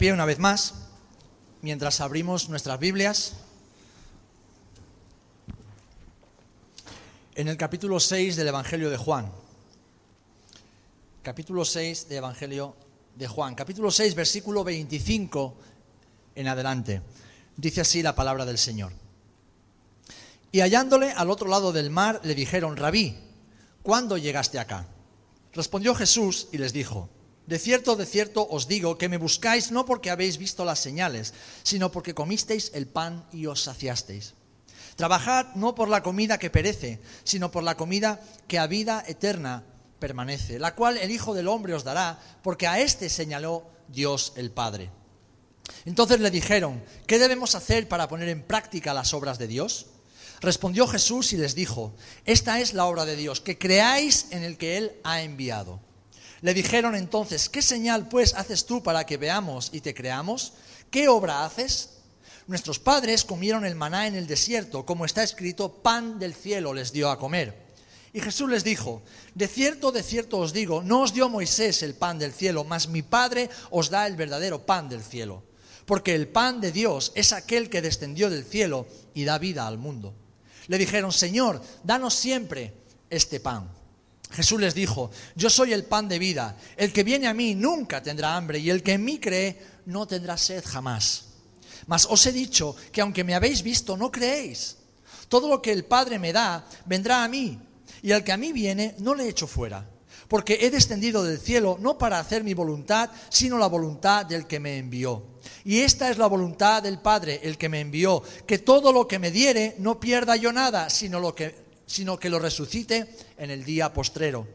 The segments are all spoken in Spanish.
pie una vez más, mientras abrimos nuestras Biblias. En el capítulo 6 del Evangelio de Juan. Capítulo 6 del Evangelio de Juan. Capítulo 6, versículo 25 en adelante. Dice así la palabra del Señor. Y hallándole al otro lado del mar, le dijeron, Rabí, ¿cuándo llegaste acá? Respondió Jesús y les dijo, de cierto, de cierto os digo que me buscáis no porque habéis visto las señales, sino porque comisteis el pan y os saciasteis. Trabajad no por la comida que perece, sino por la comida que a vida eterna permanece, la cual el Hijo del Hombre os dará, porque a éste señaló Dios el Padre. Entonces le dijeron, ¿qué debemos hacer para poner en práctica las obras de Dios? Respondió Jesús y les dijo, esta es la obra de Dios, que creáis en el que Él ha enviado. Le dijeron entonces, ¿qué señal pues haces tú para que veamos y te creamos? ¿Qué obra haces? Nuestros padres comieron el maná en el desierto, como está escrito, pan del cielo les dio a comer. Y Jesús les dijo, de cierto, de cierto os digo, no os dio Moisés el pan del cielo, mas mi Padre os da el verdadero pan del cielo. Porque el pan de Dios es aquel que descendió del cielo y da vida al mundo. Le dijeron, Señor, danos siempre este pan. Jesús les dijo, yo soy el pan de vida, el que viene a mí nunca tendrá hambre y el que en mí cree no tendrá sed jamás. Mas os he dicho que aunque me habéis visto, no creéis. Todo lo que el Padre me da vendrá a mí, y al que a mí viene no le echo fuera, porque he descendido del cielo no para hacer mi voluntad, sino la voluntad del que me envió. Y esta es la voluntad del Padre, el que me envió, que todo lo que me diere no pierda yo nada, sino, lo que, sino que lo resucite en el día postrero.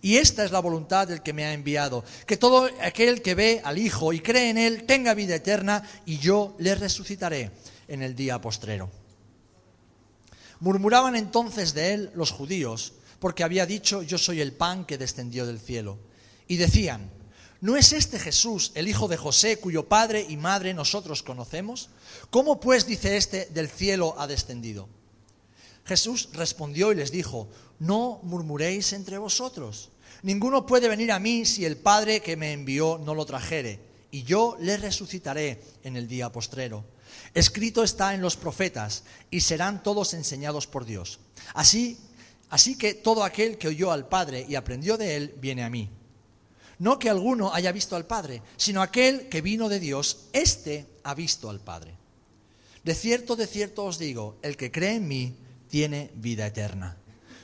Y esta es la voluntad del que me ha enviado, que todo aquel que ve al Hijo y cree en Él tenga vida eterna, y yo le resucitaré en el día postrero. Murmuraban entonces de Él los judíos, porque había dicho, yo soy el pan que descendió del cielo. Y decían, ¿No es este Jesús el hijo de José, cuyo padre y madre nosotros conocemos? ¿Cómo pues dice este del cielo ha descendido? Jesús respondió y les dijo, no murmuréis entre vosotros. Ninguno puede venir a mí si el Padre que me envió no lo trajere, y yo le resucitaré en el día postrero. Escrito está en los profetas, y serán todos enseñados por Dios. Así, así que todo aquel que oyó al Padre y aprendió de él, viene a mí. No que alguno haya visto al Padre, sino aquel que vino de Dios, éste ha visto al Padre. De cierto, de cierto os digo, el que cree en mí tiene vida eterna.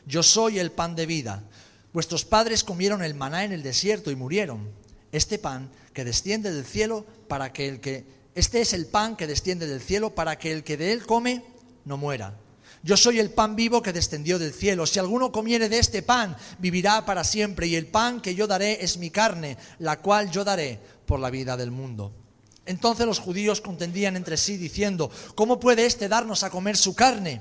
Yo soy el pan de vida. Vuestros padres comieron el maná en el desierto y murieron. Este pan que desciende del cielo para que el que este es el pan que desciende del cielo para que el que de él come no muera. Yo soy el pan vivo que descendió del cielo. Si alguno comiere de este pan, vivirá para siempre. Y el pan que yo daré es mi carne, la cual yo daré por la vida del mundo. Entonces los judíos contendían entre sí, diciendo, ¿cómo puede éste darnos a comer su carne?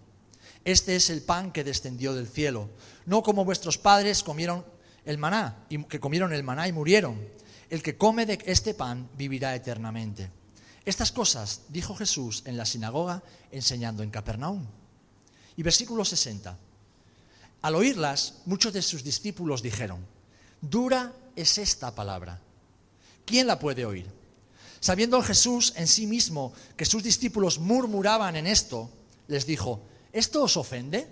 Este es el pan que descendió del cielo, no como vuestros padres comieron el maná, y que comieron el maná y murieron. El que come de este pan vivirá eternamente. Estas cosas dijo Jesús en la sinagoga enseñando en Capernaum. Y versículo 60. Al oírlas, muchos de sus discípulos dijeron, dura es esta palabra. ¿Quién la puede oír? Sabiendo Jesús en sí mismo que sus discípulos murmuraban en esto, les dijo, ¿esto os ofende?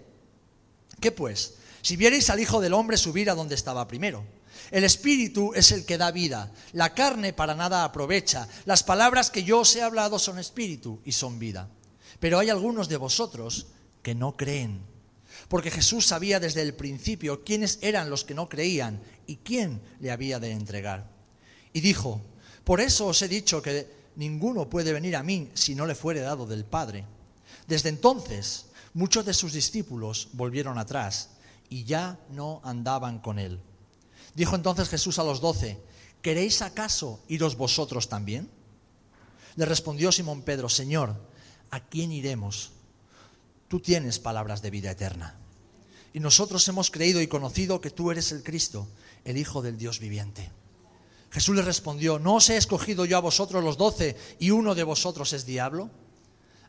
¿Qué pues? Si vierais al Hijo del Hombre subir a donde estaba primero. El Espíritu es el que da vida, la carne para nada aprovecha. Las palabras que yo os he hablado son Espíritu y son vida. Pero hay algunos de vosotros que no creen. Porque Jesús sabía desde el principio quiénes eran los que no creían y quién le había de entregar. Y dijo, por eso os he dicho que ninguno puede venir a mí si no le fuere dado del Padre. Desde entonces muchos de sus discípulos volvieron atrás y ya no andaban con él. Dijo entonces Jesús a los doce, ¿queréis acaso iros vosotros también? Le respondió Simón Pedro, Señor, ¿a quién iremos? Tú tienes palabras de vida eterna. Y nosotros hemos creído y conocido que tú eres el Cristo, el Hijo del Dios viviente. Jesús le respondió, ¿no os he escogido yo a vosotros los doce y uno de vosotros es diablo?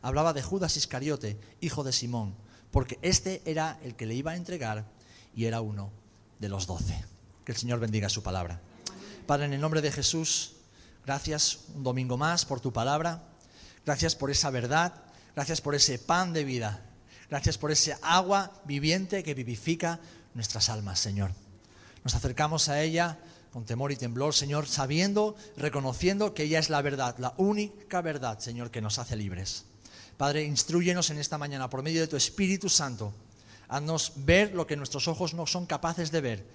Hablaba de Judas Iscariote, hijo de Simón, porque este era el que le iba a entregar y era uno de los doce. Que el Señor bendiga su palabra. Padre, en el nombre de Jesús, gracias un domingo más por tu palabra. Gracias por esa verdad. Gracias por ese pan de vida. Gracias por ese agua viviente que vivifica nuestras almas, Señor. Nos acercamos a ella con temor y temblor, Señor, sabiendo, reconociendo que ella es la verdad, la única verdad, Señor, que nos hace libres. Padre, instruyenos en esta mañana por medio de tu Espíritu Santo. Haznos ver lo que nuestros ojos no son capaces de ver.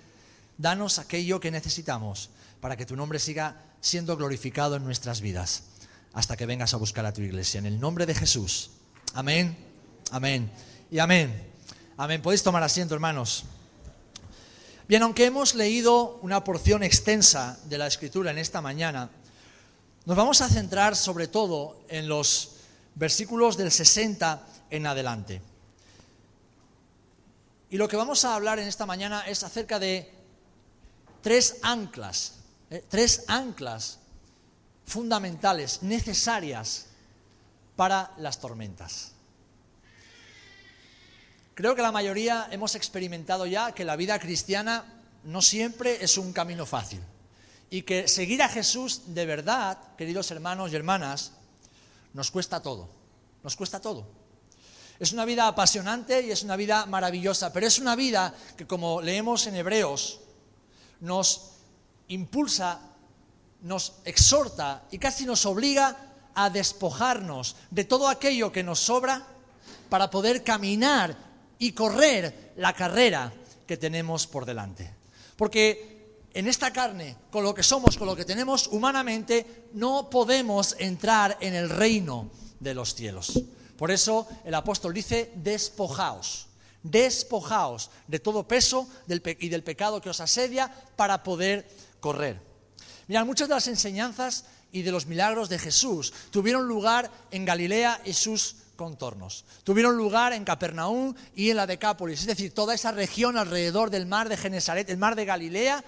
Danos aquello que necesitamos para que tu nombre siga siendo glorificado en nuestras vidas hasta que vengas a buscar a tu iglesia. En el nombre de Jesús. Amén, amén y amén. Amén. Podéis tomar asiento, hermanos. Bien, aunque hemos leído una porción extensa de la escritura en esta mañana, nos vamos a centrar sobre todo en los versículos del 60 en adelante. Y lo que vamos a hablar en esta mañana es acerca de tres anclas, eh, tres anclas fundamentales, necesarias para las tormentas. Creo que la mayoría hemos experimentado ya que la vida cristiana no siempre es un camino fácil y que seguir a Jesús de verdad, queridos hermanos y hermanas, nos cuesta todo, nos cuesta todo. Es una vida apasionante y es una vida maravillosa, pero es una vida que, como leemos en Hebreos, nos impulsa, nos exhorta y casi nos obliga a despojarnos de todo aquello que nos sobra para poder caminar y correr la carrera que tenemos por delante. Porque en esta carne, con lo que somos, con lo que tenemos humanamente, no podemos entrar en el reino de los cielos. Por eso el apóstol dice, despojaos, despojaos de todo peso y del pecado que os asedia para poder correr. Mirad, muchas de las enseñanzas y de los milagros de Jesús tuvieron lugar en Galilea y sus contornos. Tuvieron lugar en Capernaum y en la Decápolis, es decir, toda esa región alrededor del mar de Genesaret, el mar de Galilea,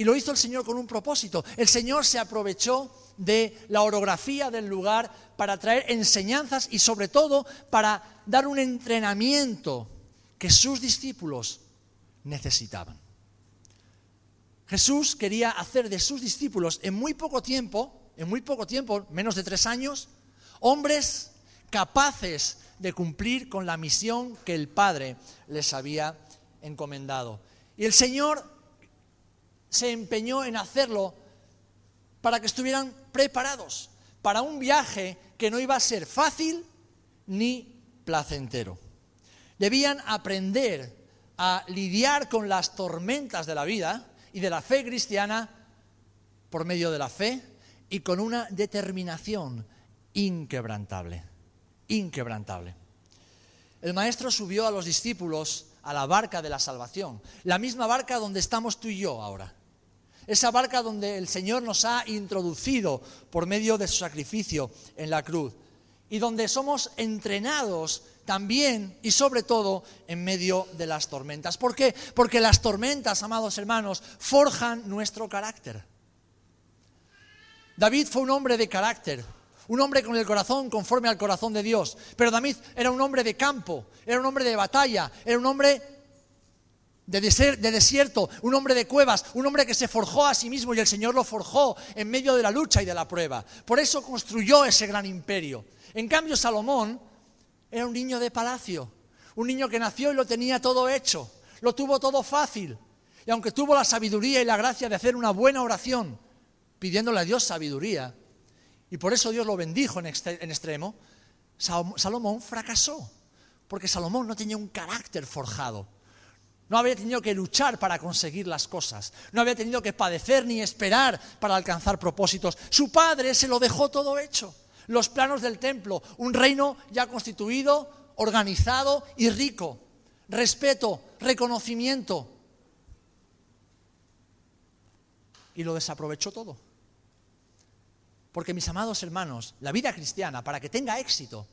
y lo hizo el Señor con un propósito. El Señor se aprovechó de la orografía del lugar para traer enseñanzas y sobre todo para dar un entrenamiento que sus discípulos necesitaban. Jesús quería hacer de sus discípulos en muy poco tiempo, en muy poco tiempo, menos de tres años, hombres capaces de cumplir con la misión que el Padre les había encomendado. Y el Señor se empeñó en hacerlo para que estuvieran preparados para un viaje que no iba a ser fácil ni placentero. Debían aprender a lidiar con las tormentas de la vida y de la fe cristiana por medio de la fe y con una determinación inquebrantable inquebrantable. El maestro subió a los discípulos a la barca de la salvación, la misma barca donde estamos tú y yo ahora. Esa barca donde el Señor nos ha introducido por medio de su sacrificio en la cruz y donde somos entrenados también y sobre todo en medio de las tormentas. ¿Por qué? Porque las tormentas, amados hermanos, forjan nuestro carácter. David fue un hombre de carácter, un hombre con el corazón conforme al corazón de Dios. Pero David era un hombre de campo, era un hombre de batalla, era un hombre de, desierto, un hombre de cuevas, un hombre que se forjó a sí mismo y el Señor lo forjó en medio de la lucha y de la prueba. Por eso construyó ese gran imperio. En cambio, Salomón era un niño de palacio, un niño que nació y lo tenía todo hecho, lo tuvo todo fácil. Y aunque tuvo la sabiduría y la gracia de hacer una buena oración, pidiéndole a Dios sabiduría, y por eso Dios lo bendijo en, extremo, Salomón fracasó, porque Salomón no tenía un carácter forjado. No había tenido que luchar para conseguir las cosas. No había tenido que padecer ni esperar para alcanzar propósitos. Su padre se lo dejó todo hecho. Los planos del templo, un reino ya constituido, organizado y rico. Respeto, reconocimiento. Y lo desaprovechó todo. Porque mis amados hermanos, la vida cristiana, para que tenga éxito,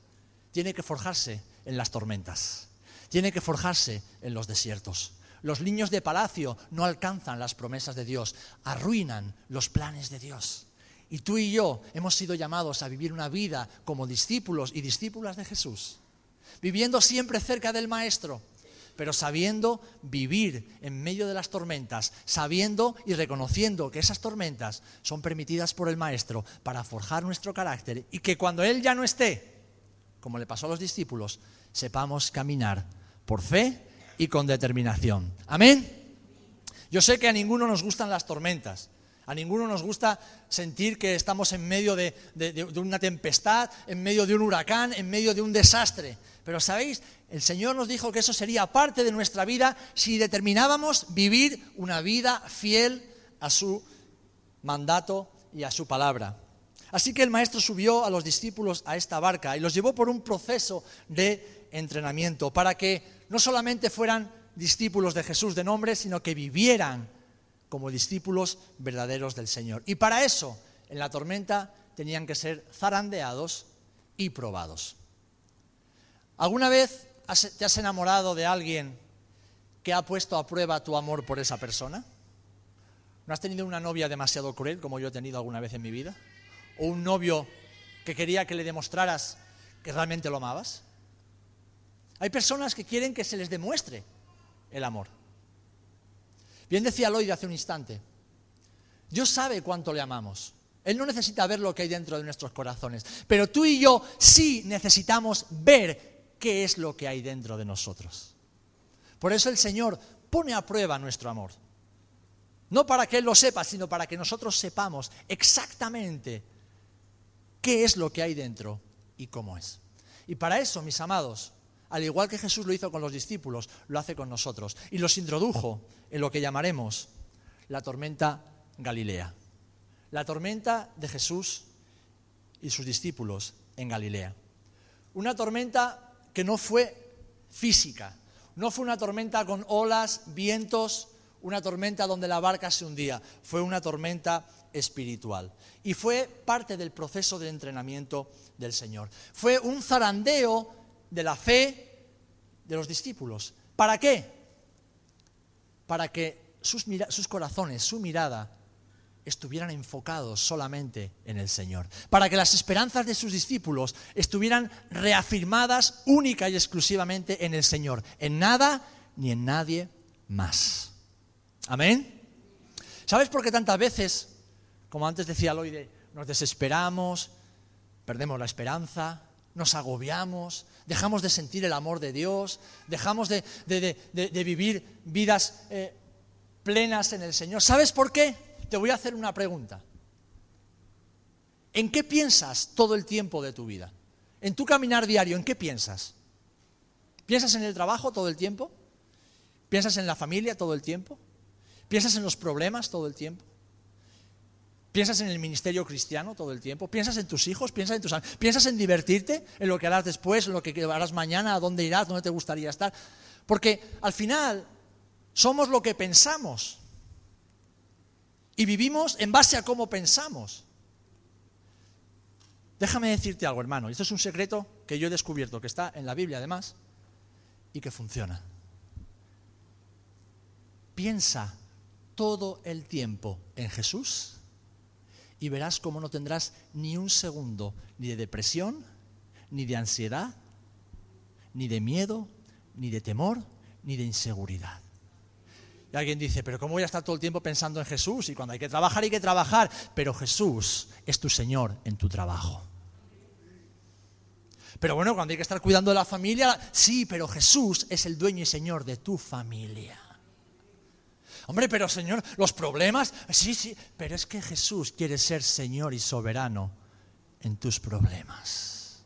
tiene que forjarse en las tormentas, tiene que forjarse en los desiertos. Los niños de palacio no alcanzan las promesas de Dios, arruinan los planes de Dios. Y tú y yo hemos sido llamados a vivir una vida como discípulos y discípulas de Jesús, viviendo siempre cerca del Maestro, pero sabiendo vivir en medio de las tormentas, sabiendo y reconociendo que esas tormentas son permitidas por el Maestro para forjar nuestro carácter y que cuando Él ya no esté, como le pasó a los discípulos, sepamos caminar por fe y con determinación. Amén. Yo sé que a ninguno nos gustan las tormentas. A ninguno nos gusta sentir que estamos en medio de, una tempestad, en medio de un huracán, en medio de un desastre. Pero sabéis, el Señor nos dijo que eso sería parte de nuestra vida si determinábamos vivir una vida fiel a su mandato y a su palabra. Así que el Maestro subió a los discípulos a esta barca y los llevó por un proceso de entrenamiento para que no solamente fueran discípulos de Jesús de nombre, sino que vivieran como discípulos verdaderos del Señor. Y para eso, en la tormenta, tenían que ser zarandeados y probados. ¿Alguna vez te has enamorado de alguien que ha puesto a prueba tu amor por esa persona? ¿No has tenido una novia demasiado cruel como yo he tenido alguna vez en mi vida? ¿O un novio que quería que le demostraras que realmente lo amabas? Hay personas que quieren que se les demuestre el amor. Bien decía Lloyd hace un instante, Dios sabe cuánto le amamos. Él no necesita ver lo que hay dentro de nuestros corazones, pero tú y yo sí necesitamos ver qué es lo que hay dentro de nosotros. Por eso el Señor pone a prueba nuestro amor. No para que Él lo sepa, sino para que nosotros sepamos exactamente qué es lo que hay dentro y cómo es. Y para eso, mis amados, al igual que Jesús lo hizo con los discípulos, lo hace con nosotros. Y los introdujo en lo que llamaremos la tormenta Galilea. La tormenta de Jesús y sus discípulos en Galilea. Una tormenta que no fue física, no fue una tormenta con olas, vientos, una tormenta donde la barca se hundía, fue una tormenta espiritual. Y fue parte del proceso de entrenamiento del Señor. Fue un zarandeo de la fe de los discípulos. ¿Para qué? Para que sus, corazones, su mirada, estuvieran enfocados solamente en el Señor. Para que las esperanzas de sus discípulos estuvieran reafirmadas única y exclusivamente en el Señor. En nada ni en nadie más. Amén. ¿Sabes por qué tantas veces, como antes decía Loide, nos desesperamos, perdemos la esperanza, nos agobiamos, dejamos de sentir el amor de Dios, dejamos de, vivir vidas eh, plenas en el Señor. ¿Sabes por qué? Te voy a hacer una pregunta. ¿En qué piensas todo el tiempo de tu vida? En tu caminar diario, ¿en qué piensas? ¿Piensas en el trabajo todo el tiempo? ¿Piensas en la familia todo el tiempo? ¿Piensas en los problemas todo el tiempo? ¿Piensas en el ministerio cristiano todo el tiempo? ¿Piensas en tus hijos? ¿Piensas en tus ¿Piensas en divertirte? ¿En lo que harás después? ¿En lo que harás mañana? ¿A dónde irás? ¿Dónde te gustaría estar? Porque al final somos lo que pensamos. Y vivimos en base a cómo pensamos. Déjame decirte algo, hermano. Esto es un secreto que yo he descubierto, que está en la Biblia además, y que funciona. Piensa todo el tiempo en Jesús y verás cómo no tendrás ni un segundo ni de depresión, ni de ansiedad, ni de miedo, ni de temor, ni de inseguridad. Y alguien dice, pero ¿cómo voy a estar todo el tiempo pensando en Jesús? Y cuando hay que trabajar, hay que trabajar. Pero Jesús es tu Señor en tu trabajo. Pero bueno, cuando hay que estar cuidando de la familia, sí, pero Jesús es el dueño y Señor de tu familia. Hombre, pero Señor, los problemas, sí, sí, pero es que Jesús quiere ser Señor y soberano en tus problemas.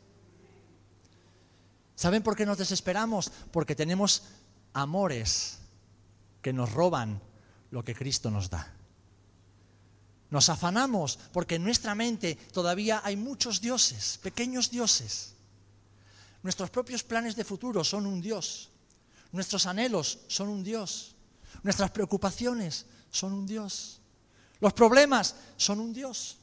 ¿Saben por qué nos desesperamos? Porque tenemos amores que nos roban lo que Cristo nos da. Nos afanamos porque en nuestra mente todavía hay muchos dioses, pequeños dioses. Nuestros propios planes de futuro son un Dios. Nuestros anhelos son un Dios. Nuestras preocupaciones son un Dios. Los problemas son un Dios.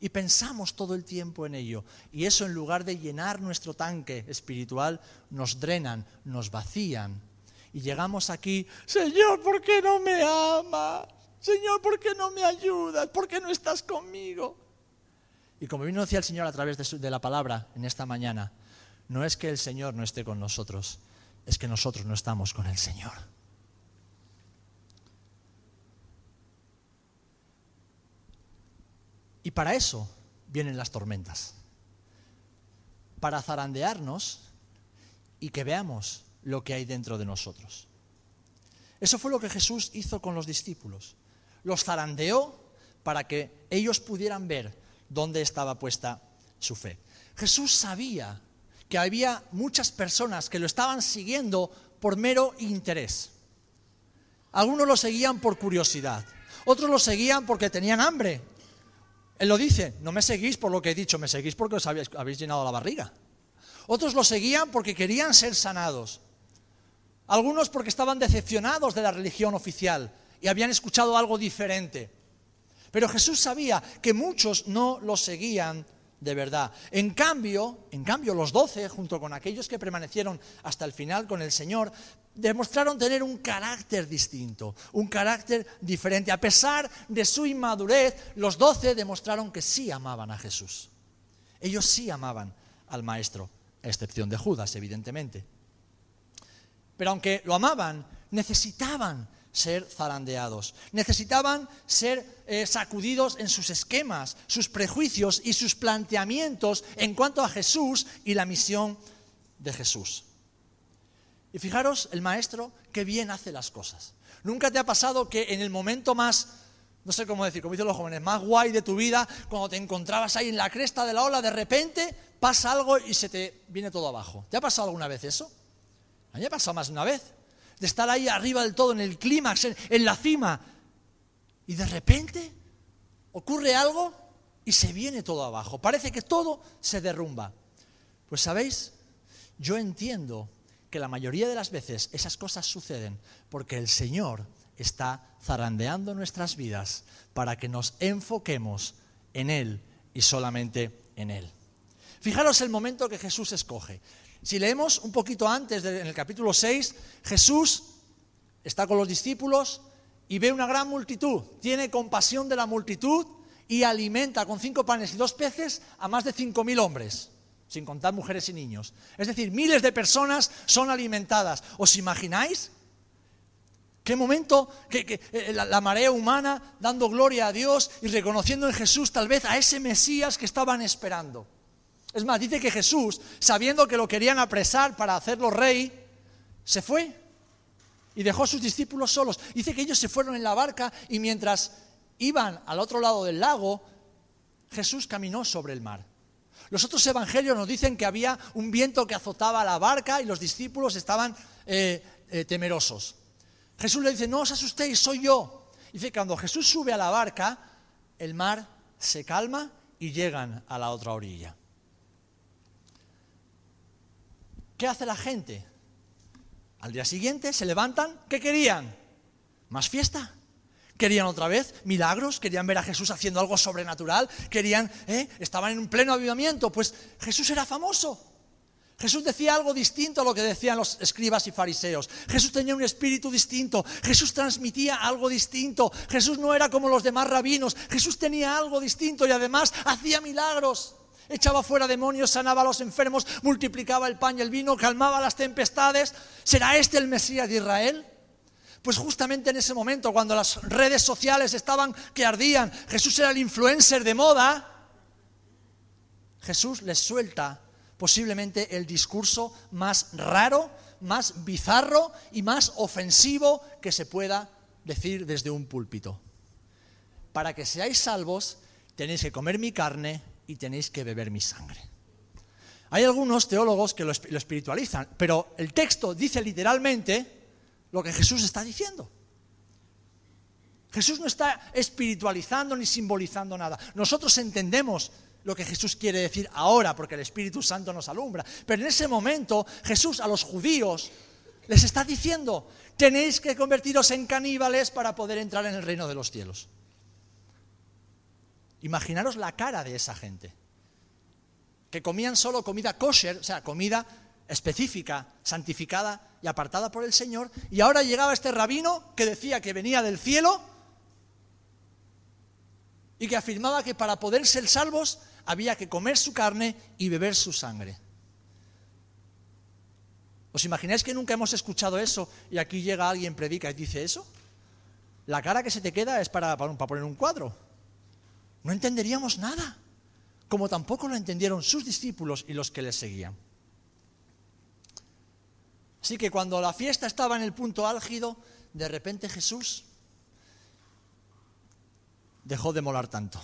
Y pensamos todo el tiempo en ello. Y eso en lugar de llenar nuestro tanque espiritual, nos drenan, nos vacían. Y llegamos aquí, Señor, ¿por qué no me amas? Señor, ¿por qué no me ayudas? ¿Por qué no estás conmigo? Y como vino decía el Señor a través de, de la palabra en esta mañana, no es que el Señor no esté con nosotros, es que nosotros no estamos con el Señor. Y para eso vienen las tormentas. Para zarandearnos y que veamos lo que hay dentro de nosotros. Eso fue lo que Jesús hizo con los discípulos. Los zarandeó para que ellos pudieran ver dónde estaba puesta su fe. Jesús sabía que había muchas personas que lo estaban siguiendo por mero interés. Algunos lo seguían por curiosidad, otros lo seguían porque tenían hambre él lo dice, no me seguís por lo que he dicho, me seguís porque os habéis, llenado la barriga. Otros lo seguían porque querían ser sanados. Algunos porque estaban decepcionados de la religión oficial y habían escuchado algo diferente. Pero Jesús sabía que muchos no lo seguían de verdad. En cambio, en cambio los doce, junto con aquellos que permanecieron hasta el final con el Señor, demostraron tener un carácter distinto, un carácter diferente. A pesar de su inmadurez, los doce demostraron que sí amaban a Jesús. Ellos sí amaban al Maestro, a excepción de Judas, evidentemente. Pero aunque lo amaban, necesitaban ser zarandeados. Necesitaban ser eh, sacudidos en sus esquemas, sus prejuicios y sus planteamientos en cuanto a Jesús y la misión de Jesús. Y fijaros, el maestro, qué bien hace las cosas. ¿Nunca te ha pasado que en el momento más, no sé cómo decir, como dicen los jóvenes, más guay de tu vida, cuando te encontrabas ahí en la cresta de la ola, de repente pasa algo y se te viene todo abajo? ¿Te ha pasado alguna vez eso? A mí me ha pasado más de una vez de estar ahí arriba del todo, en el clímax, en, la cima. Y de repente ocurre algo y se viene todo abajo. Parece que todo se derrumba. Pues sabéis, yo entiendo que la mayoría de las veces esas cosas suceden porque el Señor está zarandeando nuestras vidas para que nos enfoquemos en Él y solamente en Él. Fijaros el momento que Jesús escoge. Si leemos un poquito antes, en el capítulo 6, Jesús está con los discípulos y ve una gran multitud, tiene compasión de la multitud y alimenta con cinco panes y dos peces a más de cinco mil hombres, sin contar mujeres y niños. Es decir, miles de personas son alimentadas. ¿Os imagináis? Qué momento, que, eh, la, marea humana dando gloria a Dios y reconociendo en Jesús tal vez a ese Mesías que estaban esperando. Es más, dice que Jesús, sabiendo que lo querían apresar para hacerlo rey, se fue y dejó a sus discípulos solos. Dice que ellos se fueron en la barca y mientras iban al otro lado del lago, Jesús caminó sobre el mar. Los otros evangelios nos dicen que había un viento que azotaba la barca y los discípulos estaban eh, eh, temerosos. Jesús le dice, no os asustéis, soy yo. Dice que cuando Jesús sube a la barca, el mar se calma y llegan a la otra orilla. ¿Qué hace la gente? Al día siguiente se levantan, ¿qué querían? ¿Más fiesta? Querían otra vez milagros, querían ver a Jesús haciendo algo sobrenatural, querían, ¿eh? estaban en un pleno avivamiento, pues Jesús era famoso. Jesús decía algo distinto a lo que decían los escribas y fariseos. Jesús tenía un espíritu distinto. Jesús transmitía algo distinto. Jesús no era como los demás rabinos. Jesús tenía algo distinto y además hacía milagros echaba fuera demonios, sanaba a los enfermos, multiplicaba el pan y el vino, calmaba las tempestades. ¿Será este el Mesías de Israel? Pues justamente en ese momento, cuando las redes sociales estaban que ardían, Jesús era el influencer de moda, Jesús les suelta posiblemente el discurso más raro, más bizarro y más ofensivo que se pueda decir desde un púlpito. Para que seáis salvos, tenéis que comer mi carne y tenéis que beber mi sangre. Hay algunos teólogos que lo, espiritualizan, pero el texto dice literalmente lo que Jesús está diciendo. Jesús no está espiritualizando ni simbolizando nada. Nosotros entendemos lo que Jesús quiere decir ahora porque el Espíritu Santo nos alumbra. Pero en ese momento Jesús a los judíos les está diciendo, tenéis que convertiros en caníbales para poder entrar en el reino de los cielos. Imaginaros la cara de esa gente, que comían solo comida kosher, o sea, comida específica, santificada y apartada por el Señor, y ahora llegaba este rabino que decía que venía del cielo y que afirmaba que para poder ser salvos había que comer su carne y beber su sangre. ¿Os imagináis que nunca hemos escuchado eso y aquí llega alguien, predica y dice eso? La cara que se te queda es para, para, poner un cuadro. No entenderíamos nada, como tampoco lo entendieron sus discípulos y los que les seguían. Así que cuando la fiesta estaba en el punto álgido, de repente Jesús dejó de molar tanto.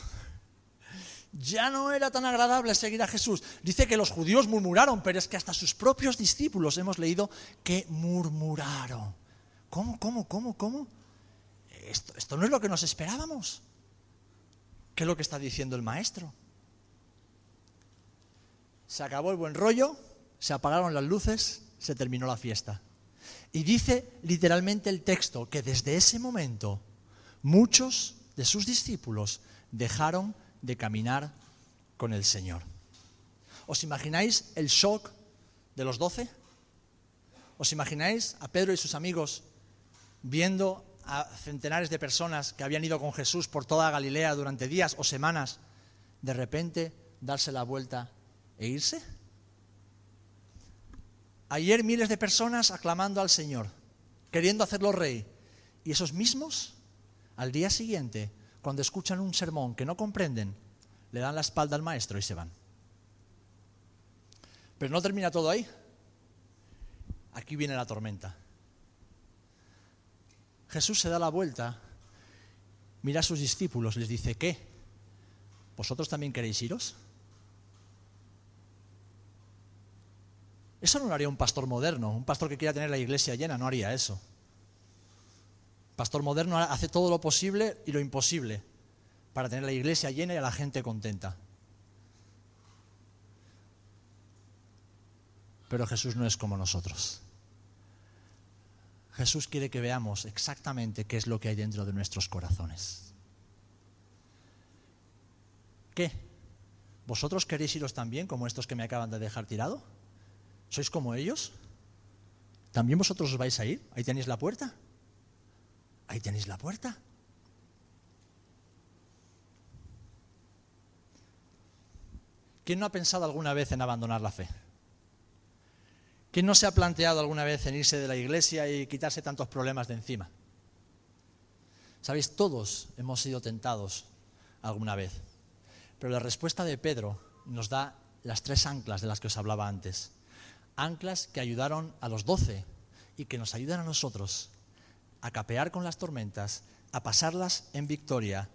Ya no era tan agradable seguir a Jesús. Dice que los judíos murmuraron, pero es que hasta sus propios discípulos hemos leído que murmuraron. ¿Cómo, cómo, cómo, cómo? Esto, esto no es lo que nos esperábamos. ¿Qué es lo que está diciendo el maestro? Se acabó el buen rollo, se apagaron las luces, se terminó la fiesta. Y dice literalmente el texto que desde ese momento muchos de sus discípulos dejaron de caminar con el Señor. ¿Os imagináis el shock de los doce? ¿Os imagináis a Pedro y sus amigos viendo a centenares de personas que habían ido con Jesús por toda Galilea durante días o semanas, de repente darse la vuelta e irse? Ayer miles de personas aclamando al Señor, queriendo hacerlo rey, y esos mismos al día siguiente, cuando escuchan un sermón que no comprenden, le dan la espalda al maestro y se van. Pero no termina todo ahí. Aquí viene la tormenta. Jesús se da la vuelta, mira a sus discípulos, les dice, ¿qué? ¿Vosotros también queréis iros? Eso no lo haría un pastor moderno, un pastor que quiera tener la iglesia llena, no haría eso pastor moderno hace todo lo posible y lo imposible para tener la iglesia llena y a la gente contenta. Pero Jesús no es como nosotros. Jesús quiere que veamos exactamente qué es lo que hay dentro de nuestros corazones. ¿Qué? ¿Vosotros queréis iros también como estos que me acaban de dejar tirado? ¿Sois como ellos? ¿También vosotros os vais a ir? Ahí tenéis la puerta. Ahí tenéis la puerta. ¿Quién no ha pensado alguna vez en abandonar la fe? ¿Quién no se ha planteado alguna vez en irse de la iglesia y quitarse tantos problemas de encima? Sabéis, todos hemos sido tentados alguna vez. Pero la respuesta de Pedro nos da las tres anclas de las que os hablaba antes. Anclas que ayudaron a los doce y que nos ayudan a nosotros a capear con las tormentas, a pasarlas en victoria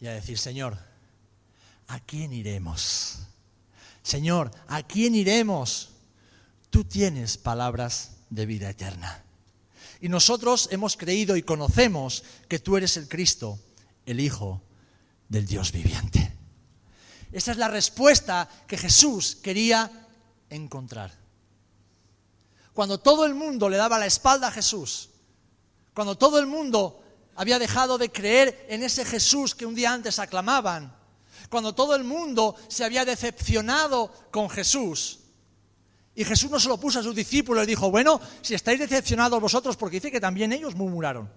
y a decir, Señor, ¿a quién iremos? Señor, ¿a quién iremos? Tú tienes palabras de vida eterna. Y nosotros hemos creído y conocemos que tú eres el Cristo, el Hijo del Dios viviente. Esa es la respuesta que Jesús quería encontrar cuando todo el mundo le daba la espalda a Jesús, cuando todo el mundo había dejado de creer en ese Jesús que un día antes aclamaban, cuando todo el mundo se había decepcionado con Jesús. Y Jesús no se lo puso a sus discípulos y dijo, bueno, si estáis decepcionados vosotros, porque dice que también ellos murmuraron.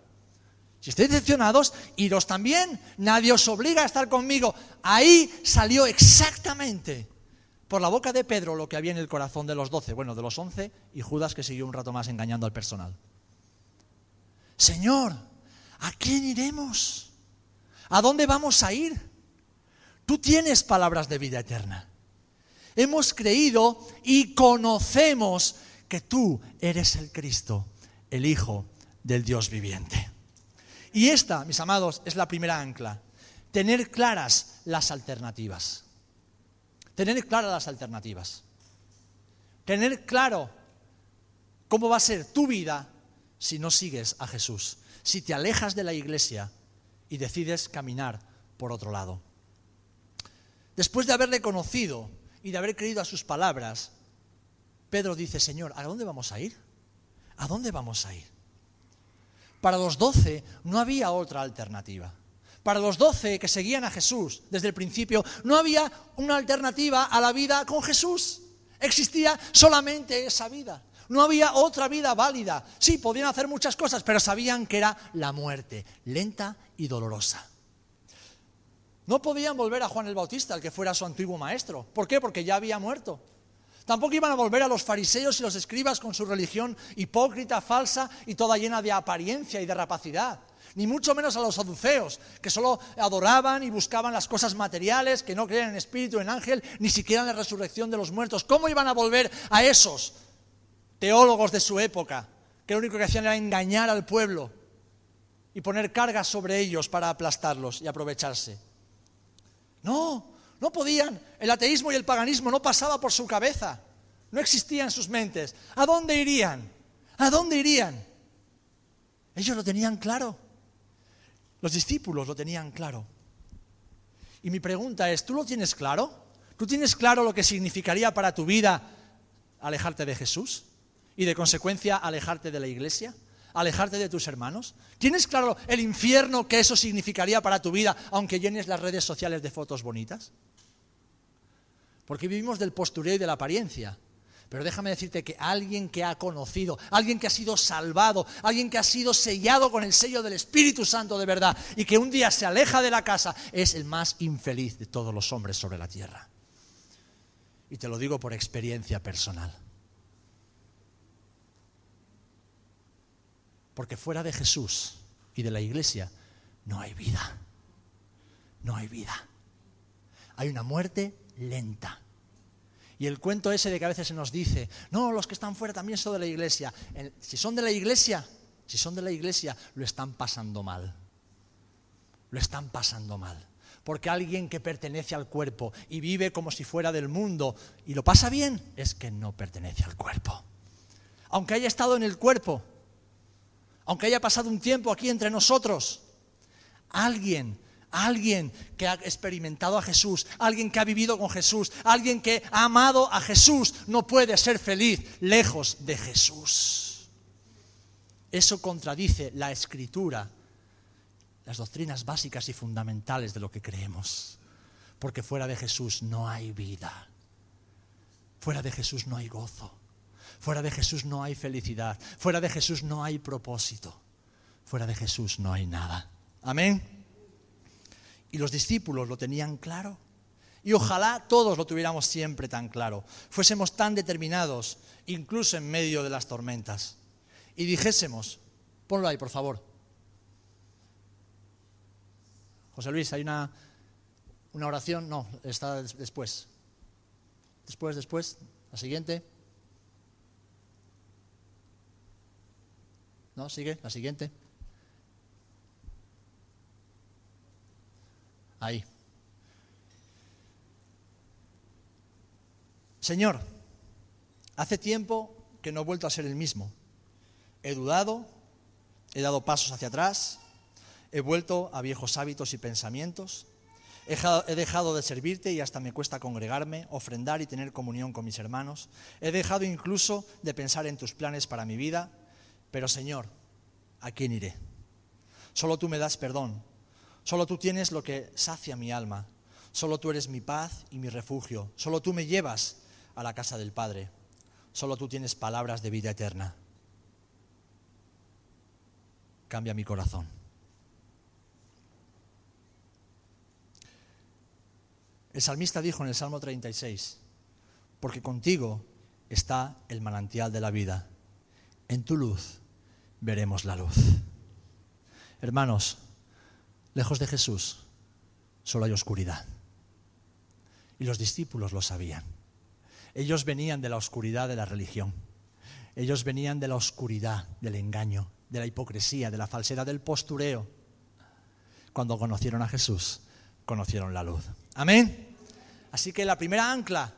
Si estáis decepcionados, iros también. Nadie os obliga a estar conmigo. Ahí salió exactamente por la boca de Pedro lo que había en el corazón de los doce, bueno, de los once, y Judas que siguió un rato más engañando al personal. Señor, ¿a quién iremos? ¿A dónde vamos a ir? Tú tienes palabras de vida eterna. Hemos creído y conocemos que tú eres el Cristo, el Hijo del Dios viviente. Y esta, mis amados, es la primera ancla, tener claras las alternativas. Tener claras las alternativas. Tener claro cómo va a ser tu vida si no sigues a Jesús, si te alejas de la iglesia y decides caminar por otro lado. Después de haberle conocido y de haber creído a sus palabras, Pedro dice, Señor, ¿a dónde vamos a ir? ¿A dónde vamos a ir? Para los doce no había otra alternativa. Para los doce que seguían a Jesús desde el principio, no había una alternativa a la vida con Jesús. Existía solamente esa vida. No había otra vida válida. Sí, podían hacer muchas cosas, pero sabían que era la muerte, lenta y dolorosa. No podían volver a Juan el Bautista, el que fuera su antiguo maestro. ¿Por qué? Porque ya había muerto. Tampoco iban a volver a los fariseos y los escribas con su religión hipócrita, falsa y toda llena de apariencia y de rapacidad. Ni mucho menos a los saduceos, que solo adoraban y buscaban las cosas materiales, que no creían en espíritu, en ángel, ni siquiera en la resurrección de los muertos. ¿Cómo iban a volver a esos teólogos de su época, que lo único que hacían era engañar al pueblo y poner cargas sobre ellos para aplastarlos y aprovecharse? No, no podían. El ateísmo y el paganismo no pasaba por su cabeza. No existía en sus mentes. ¿A dónde irían? ¿A dónde irían? Ellos lo tenían claro. Los discípulos lo tenían claro. Y mi pregunta es, ¿tú lo tienes claro? ¿Tú tienes claro lo que significaría para tu vida alejarte de Jesús? Y de consecuencia alejarte de la iglesia alejarte de tus hermanos? ¿Tienes claro el infierno que eso significaría para tu vida, aunque llenes las redes sociales de fotos bonitas? Porque vivimos del postureo y de la apariencia. Pero déjame decirte que alguien que ha conocido, alguien que ha sido salvado, alguien que ha sido sellado con el sello del Espíritu Santo de verdad y que un día se aleja de la casa, es el más infeliz de todos los hombres sobre la tierra. Y te lo digo por experiencia personal. Porque fuera de Jesús y de la iglesia no hay vida. No hay vida. Hay una muerte lenta. Y el cuento ese de que a veces se nos dice, no, los que están fuera también son de la iglesia. Si son de la iglesia, si son de la iglesia, lo están pasando mal. Lo están pasando mal. Porque alguien que pertenece al cuerpo y vive como si fuera del mundo y lo pasa bien, es que no pertenece al cuerpo. Aunque haya estado en el cuerpo, aunque haya pasado un tiempo aquí entre nosotros, alguien, alguien que ha experimentado a Jesús, alguien que ha vivido con Jesús, alguien que ha amado a Jesús, no puede ser feliz lejos de Jesús. Eso contradice la escritura, las doctrinas básicas y fundamentales de lo que creemos. Porque fuera de Jesús no hay vida. Fuera de Jesús no hay gozo. Fuera de Jesús no hay felicidad. Fuera de Jesús no hay propósito. Fuera de Jesús no hay nada. Amén. Y los discípulos lo tenían claro. Y ojalá todos lo tuviéramos siempre tan claro. Fuésemos tan determinados, incluso en medio de las tormentas. Y dijésemos, ponlo ahí, por favor. José Luis, hay una, una oración. No, está después. Después, después. La siguiente. ¿No? Sigue, la siguiente. Ahí. Señor, hace tiempo que no he vuelto a ser el mismo. He dudado, he dado pasos hacia atrás, he vuelto a viejos hábitos y pensamientos, he dejado de servirte y hasta me cuesta congregarme, ofrendar y tener comunión con mis hermanos. He dejado incluso de pensar en tus planes para mi vida pero Señor, ¿a quién iré? Solo tú me das perdón. Solo tú tienes lo que sacia mi alma. Solo tú eres mi paz y mi refugio. Solo tú me llevas a la casa del Padre. Solo tú tienes palabras de vida eterna. Cambia mi corazón. El salmista dijo en el Salmo 36, porque contigo está el manantial de la vida. En tu luz veremos la luz. Hermanos, lejos de Jesús solo hay oscuridad. Y los discípulos lo sabían. Ellos venían de la oscuridad de la religión. Ellos venían de la oscuridad del engaño, de la hipocresía, de la falsedad, del postureo. Cuando conocieron a Jesús, conocieron la luz. Amén. Así que la primera ancla,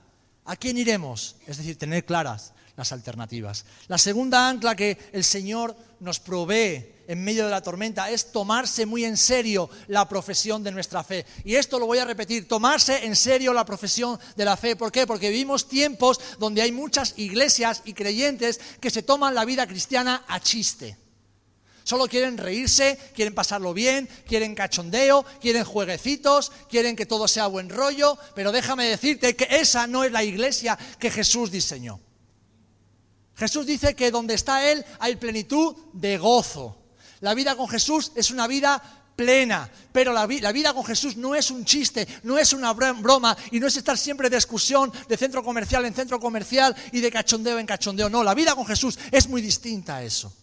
¿a quién iremos? Es decir, tener claras las alternativas. La segunda ancla que el Señor nos provee en medio de la tormenta es tomarse muy en serio la profesión de nuestra fe. Y esto lo voy a repetir, tomarse en serio la profesión de la fe. ¿Por qué? Porque vivimos tiempos donde hay muchas iglesias y creyentes que se toman la vida cristiana a chiste. Solo quieren reírse, quieren pasarlo bien, quieren cachondeo, quieren jueguecitos, quieren que todo sea buen rollo, pero déjame decirte que esa no es la iglesia que Jesús diseñó. Jesús dice que donde está Él hay plenitud de gozo. La vida con Jesús es una vida plena, pero la, vida con Jesús no es un chiste, no es una broma y no es estar siempre de excursión de centro comercial en centro comercial y de cachondeo en cachondeo. No, la vida con Jesús es muy distinta a eso.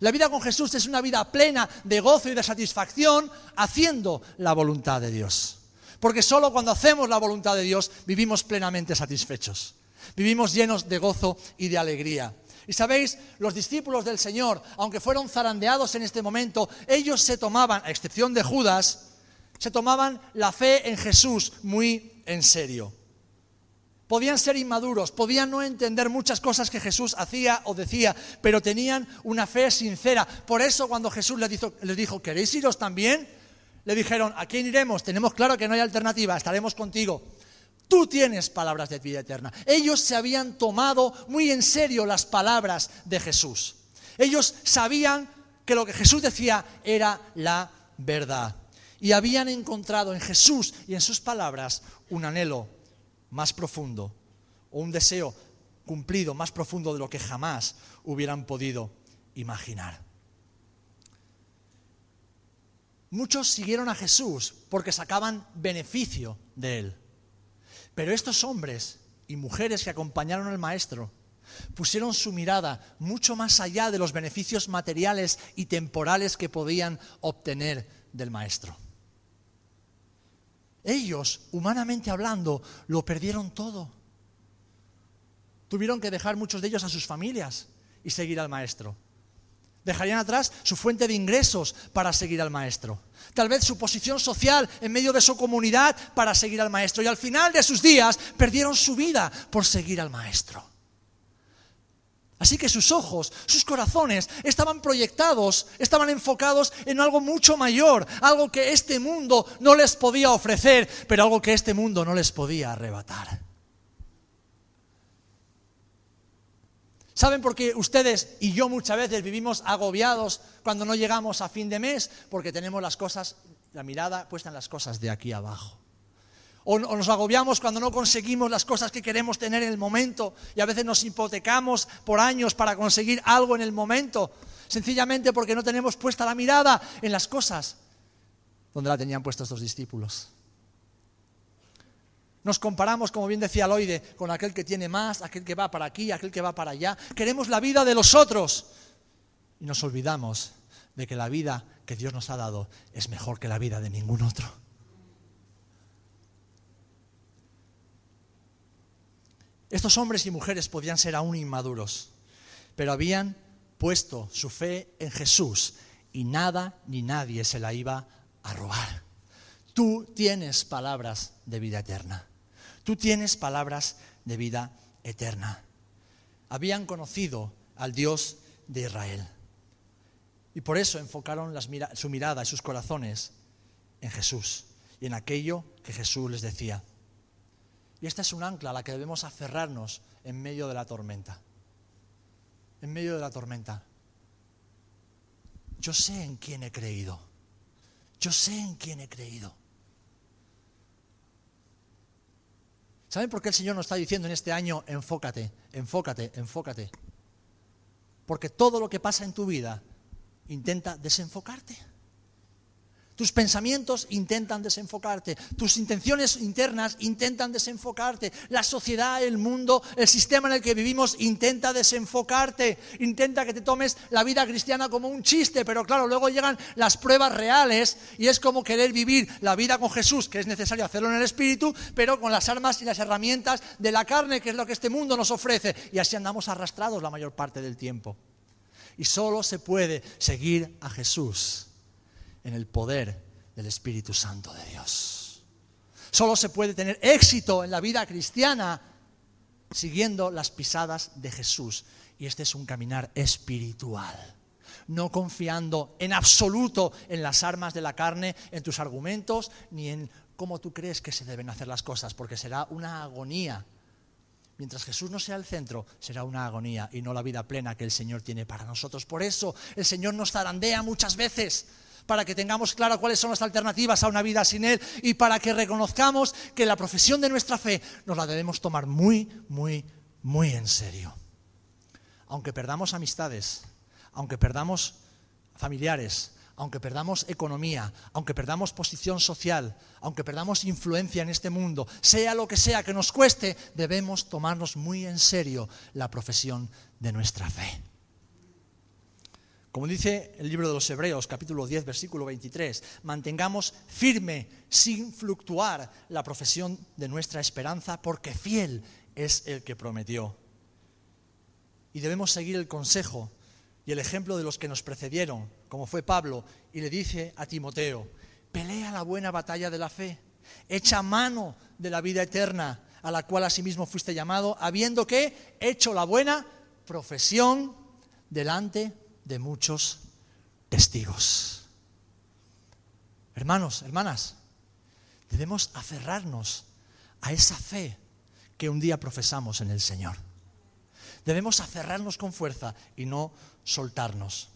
La vida con Jesús es una vida plena de gozo y de satisfacción haciendo la voluntad de Dios. Porque solo cuando hacemos la voluntad de Dios vivimos plenamente satisfechos. Vivimos llenos de gozo y de alegría. Y sabéis, los discípulos del Señor, aunque fueron zarandeados en este momento, ellos se tomaban, a excepción de Judas, se tomaban la fe en Jesús muy en serio. Podían ser inmaduros, podían no entender muchas cosas que Jesús hacía o decía, pero tenían una fe sincera. Por eso cuando Jesús les dijo, les dijo ¿queréis iros también? Le dijeron, ¿a quién iremos? Tenemos claro que no hay alternativa, estaremos contigo. Tú tienes palabras de vida eterna. Ellos se habían tomado muy en serio las palabras de Jesús. Ellos sabían que lo que Jesús decía era la verdad. Y habían encontrado en Jesús y en sus palabras un anhelo más profundo o un deseo cumplido más profundo de lo que jamás hubieran podido imaginar. Muchos siguieron a Jesús porque sacaban beneficio de él. Pero estos hombres y mujeres que acompañaron al Maestro pusieron su mirada mucho más allá de los beneficios materiales y temporales que podían obtener del Maestro. Ellos, humanamente hablando, lo perdieron todo. Tuvieron que dejar muchos de ellos a sus familias y seguir al maestro. Dejarían atrás su fuente de ingresos para seguir al maestro. Tal vez su posición social en medio de su comunidad para seguir al maestro. Y al final de sus días perdieron su vida por seguir al maestro. Así que sus ojos, sus corazones estaban proyectados, estaban enfocados en algo mucho mayor, algo que este mundo no les podía ofrecer, pero algo que este mundo no les podía arrebatar. ¿Saben por qué ustedes y yo muchas veces vivimos agobiados cuando no llegamos a fin de mes? Porque tenemos las cosas, la mirada puesta en las cosas de aquí abajo. O, nos agobiamos cuando no conseguimos las cosas que queremos tener en el momento y a veces nos hipotecamos por años para conseguir algo en el momento, sencillamente porque no tenemos puesta la mirada en las cosas donde la tenían puestos estos discípulos. Nos comparamos, como bien decía Loide, con aquel que tiene más, aquel que va para aquí, aquel que va para allá. Queremos la vida de los otros y nos olvidamos de que la vida que Dios nos ha dado es mejor que la vida de ningún otro. Estos hombres y mujeres podían ser aún inmaduros, pero habían puesto su fe en Jesús y nada ni nadie se la iba a robar. Tú tienes palabras de vida eterna. Tú tienes palabras de vida eterna. Habían conocido al Dios de Israel. Y por eso enfocaron su mirada y sus corazones en Jesús y en aquello que Jesús les decía. Y esta es un ancla a la que debemos aferrarnos en medio de la tormenta. En medio de la tormenta. Yo sé en quién he creído. Yo sé en quién he creído. ¿Saben por qué el Señor nos está diciendo en este año, enfócate, enfócate, enfócate? Porque todo lo que pasa en tu vida intenta desenfocarte. Tus pensamientos intentan desenfocarte, tus intenciones internas intentan desenfocarte, la sociedad, el mundo, el sistema en el que vivimos intenta desenfocarte, intenta que te tomes la vida cristiana como un chiste, pero claro, luego llegan las pruebas reales y es como querer vivir la vida con Jesús, que es necesario hacerlo en el Espíritu, pero con las armas y las herramientas de la carne, que es lo que este mundo nos ofrece, y así andamos arrastrados la mayor parte del tiempo. Y solo se puede seguir a Jesús en el poder del Espíritu Santo de Dios. Solo se puede tener éxito en la vida cristiana siguiendo las pisadas de Jesús. Y este es un caminar espiritual. No confiando en absoluto en las armas de la carne, en tus argumentos, ni en cómo tú crees que se deben hacer las cosas, porque será una agonía Mientras Jesús no sea el centro, será una agonía y no la vida plena que el Señor tiene para nosotros. Por eso el Señor nos zarandea muchas veces para que tengamos claro cuáles son las alternativas a una vida sin Él y para que reconozcamos que la profesión de nuestra fe nos la debemos tomar muy, muy, muy en serio. Aunque perdamos amistades, aunque perdamos familiares, aunque perdamos economía, aunque perdamos posición social, aunque perdamos influencia en este mundo, sea lo que sea que nos cueste, debemos tomarnos muy en serio la profesión de nuestra fe. Como dice el libro de los Hebreos, capítulo 10, versículo 23, mantengamos firme, sin fluctuar, la profesión de nuestra esperanza, porque fiel es el que prometió. Y debemos seguir el consejo y el ejemplo de los que nos precedieron, como fue Pablo, y le dice a Timoteo, pelea la buena batalla de la fe, echa mano de la vida eterna, a la cual asimismo fuiste llamado, habiendo que hecho la buena profesión delante de muchos testigos. Hermanos, hermanas, debemos aferrarnos a esa fe que un día profesamos en el Señor. Debemos aferrarnos con fuerza y no soltarnos.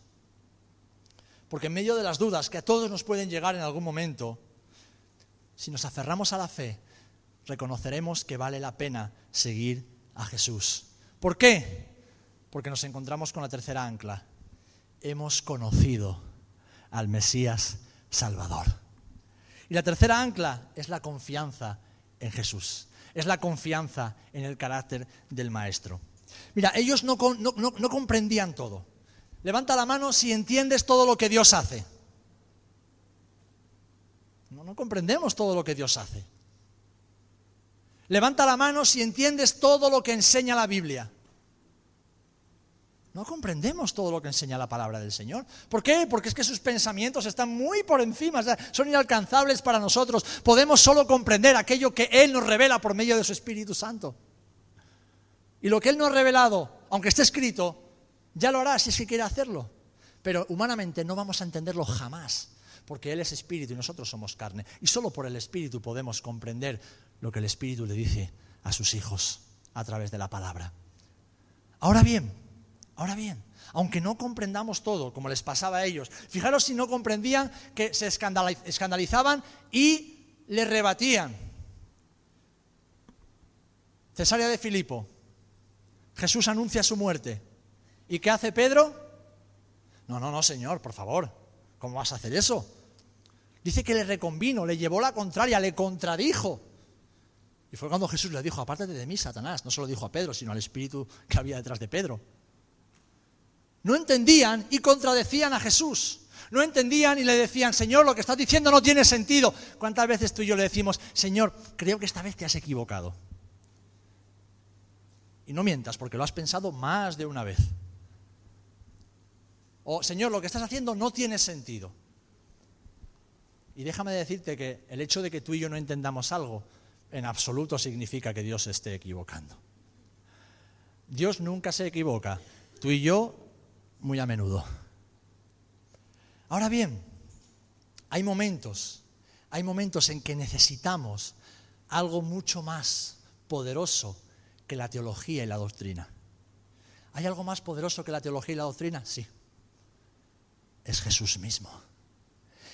Porque en medio de las dudas que a todos nos pueden llegar en algún momento, si nos aferramos a la fe, reconoceremos que vale la pena seguir a Jesús. ¿Por qué? Porque nos encontramos con la tercera ancla, hemos conocido al Mesías Salvador. Y la tercera ancla es la confianza en Jesús, es la confianza en el carácter del Maestro. Mira, ellos no, comprendían todo. Levanta la mano si entiendes todo lo que Dios hace. No, comprendemos todo lo que Dios hace. Levanta la mano si entiendes todo lo que enseña la Biblia. No comprendemos todo lo que enseña la palabra del Señor. ¿Por qué? Porque es que sus pensamientos están muy por encima, son inalcanzables para nosotros. Podemos solo comprender aquello que Él nos revela por medio de su Espíritu Santo. Y lo que Él nos ha revelado, aunque esté escrito, ya lo hará si es que quiere hacerlo. Pero humanamente no vamos a entenderlo jamás, porque Él es Espíritu y nosotros somos carne. Y solo por el Espíritu podemos comprender lo que el Espíritu le dice a sus hijos a través de la palabra. Ahora bien, Ahora bien, aunque no comprendamos todo, como les pasaba a ellos, fijaros si no comprendían que se escandalizaban y le rebatían. Cesárea de Filipo, Jesús anuncia su muerte. ¿Y qué hace Pedro? No, no, no, Señor, por favor, ¿cómo vas a hacer eso? Dice que le reconvino, le llevó la contraria, le contradijo. Y fue cuando Jesús le dijo, apártate de mí, Satanás. No se lo dijo a Pedro, sino al espíritu que había detrás de Pedro no entendían y contradecían a Jesús. No entendían y le decían, Señor, lo que estás diciendo no tiene sentido. ¿Cuántas veces tú y yo le decimos, Señor, creo que esta vez te has equivocado? Y no mientas, porque lo has pensado más de una vez. O, Señor, lo que estás haciendo no tiene sentido. Y déjame decirte que el hecho de que tú y yo no entendamos algo, en absoluto significa que Dios esté equivocando. Dios nunca se equivoca. Tú y yo muy a menudo. Ahora bien, hay momentos, hay momentos en que necesitamos algo mucho más poderoso que la teología y la doctrina. ¿Hay algo más poderoso que la teología y la doctrina? Sí. Es Jesús mismo.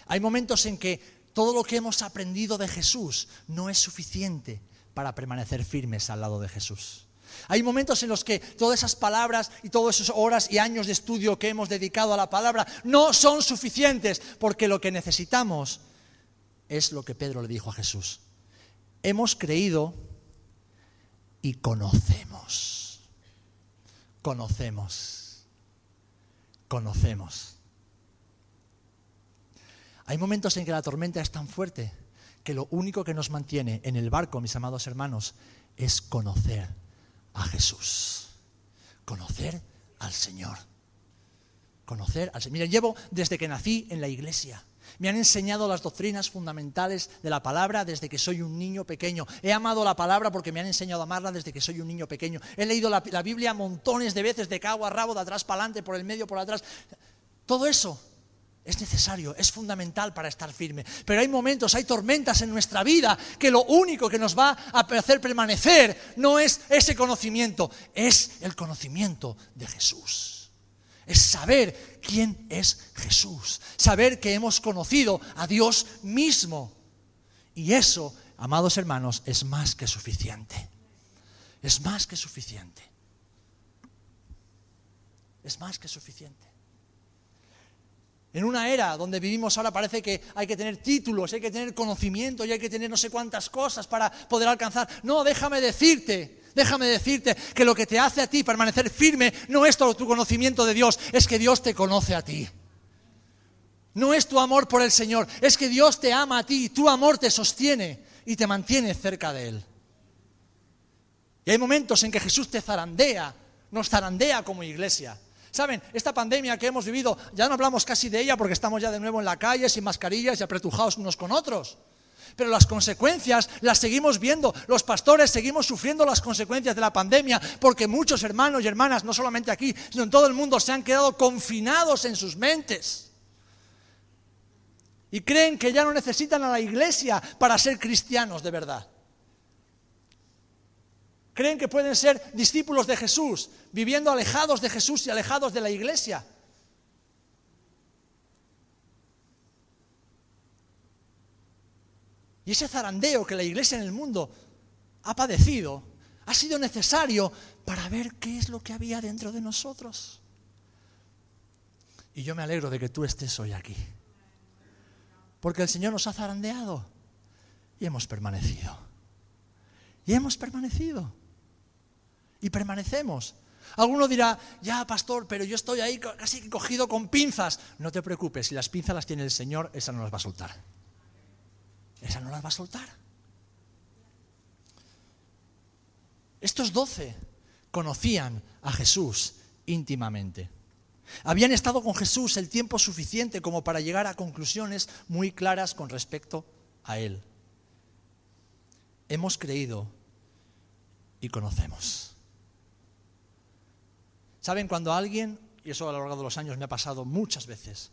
Hay momentos en que todo lo que hemos aprendido de Jesús no es suficiente para permanecer firmes al lado de Jesús. Hay momentos en los que todas esas palabras y todas esas horas y años de estudio que hemos dedicado a la palabra no son suficientes, porque lo que necesitamos es lo que Pedro le dijo a Jesús. Hemos creído y conocemos. Conocemos. Conocemos. Hay momentos en que la tormenta es tan fuerte que lo único que nos mantiene en el barco, mis amados hermanos, es conocer a Jesús, conocer al Señor. Conocer al Señor. Mira, llevo desde que nací en la iglesia. Me han enseñado las doctrinas fundamentales de la palabra desde que soy un niño pequeño. He amado la palabra porque me han enseñado a amarla desde que soy un niño pequeño. He leído la, la Biblia montones de veces, de cabo a rabo, de atrás para adelante, por el medio, por atrás. Todo eso Es necesario, es fundamental para estar firme. Pero hay momentos, hay tormentas en nuestra vida que lo único que nos va a hacer permanecer no es ese conocimiento, es el conocimiento de Jesús. Es saber quién es Jesús, saber que hemos conocido a Dios mismo. Y eso, amados hermanos, es más que suficiente. Es más que suficiente. Es más que suficiente. En una era donde vivimos ahora parece que hay que tener títulos, hay que tener conocimiento y hay que tener no sé cuántas cosas para poder alcanzar. No, déjame decirte, déjame decirte que lo que te hace a ti permanecer firme no es todo tu conocimiento de Dios, es que Dios te conoce a ti. No es tu amor por el Señor, es que Dios te ama a ti, tu amor te sostiene y te mantiene cerca de Él. Y hay momentos en que Jesús te zarandea, nos zarandea como iglesia. Saben, esta pandemia que hemos vivido, ya no hablamos casi de ella porque estamos ya de nuevo en la calle, sin mascarillas y apretujados unos con otros. Pero las consecuencias las seguimos viendo. Los pastores seguimos sufriendo las consecuencias de la pandemia porque muchos hermanos y hermanas, no solamente aquí, sino en todo el mundo, se han quedado confinados en sus mentes. Y creen que ya no necesitan a la iglesia para ser cristianos de verdad. Creen que pueden ser discípulos de Jesús, viviendo alejados de Jesús y alejados de la iglesia. Y ese zarandeo que la iglesia en el mundo ha padecido ha sido necesario para ver qué es lo que había dentro de nosotros. Y yo me alegro de que tú estés hoy aquí. Porque el Señor nos ha zarandeado y hemos permanecido. Y hemos permanecido y permanecemos. Alguno dirá, ya pastor, pero yo estoy ahí casi cogido con pinzas. No te preocupes, si las pinzas las tiene el Señor, esa no las va a soltar. Esa no las va a soltar. Estos doce conocían a Jesús íntimamente. Habían estado con Jesús el tiempo suficiente como para llegar a conclusiones muy claras con respecto a Él. Hemos creído y conocemos. ¿Saben cuando alguien, y eso a lo largo de los años me ha pasado muchas veces,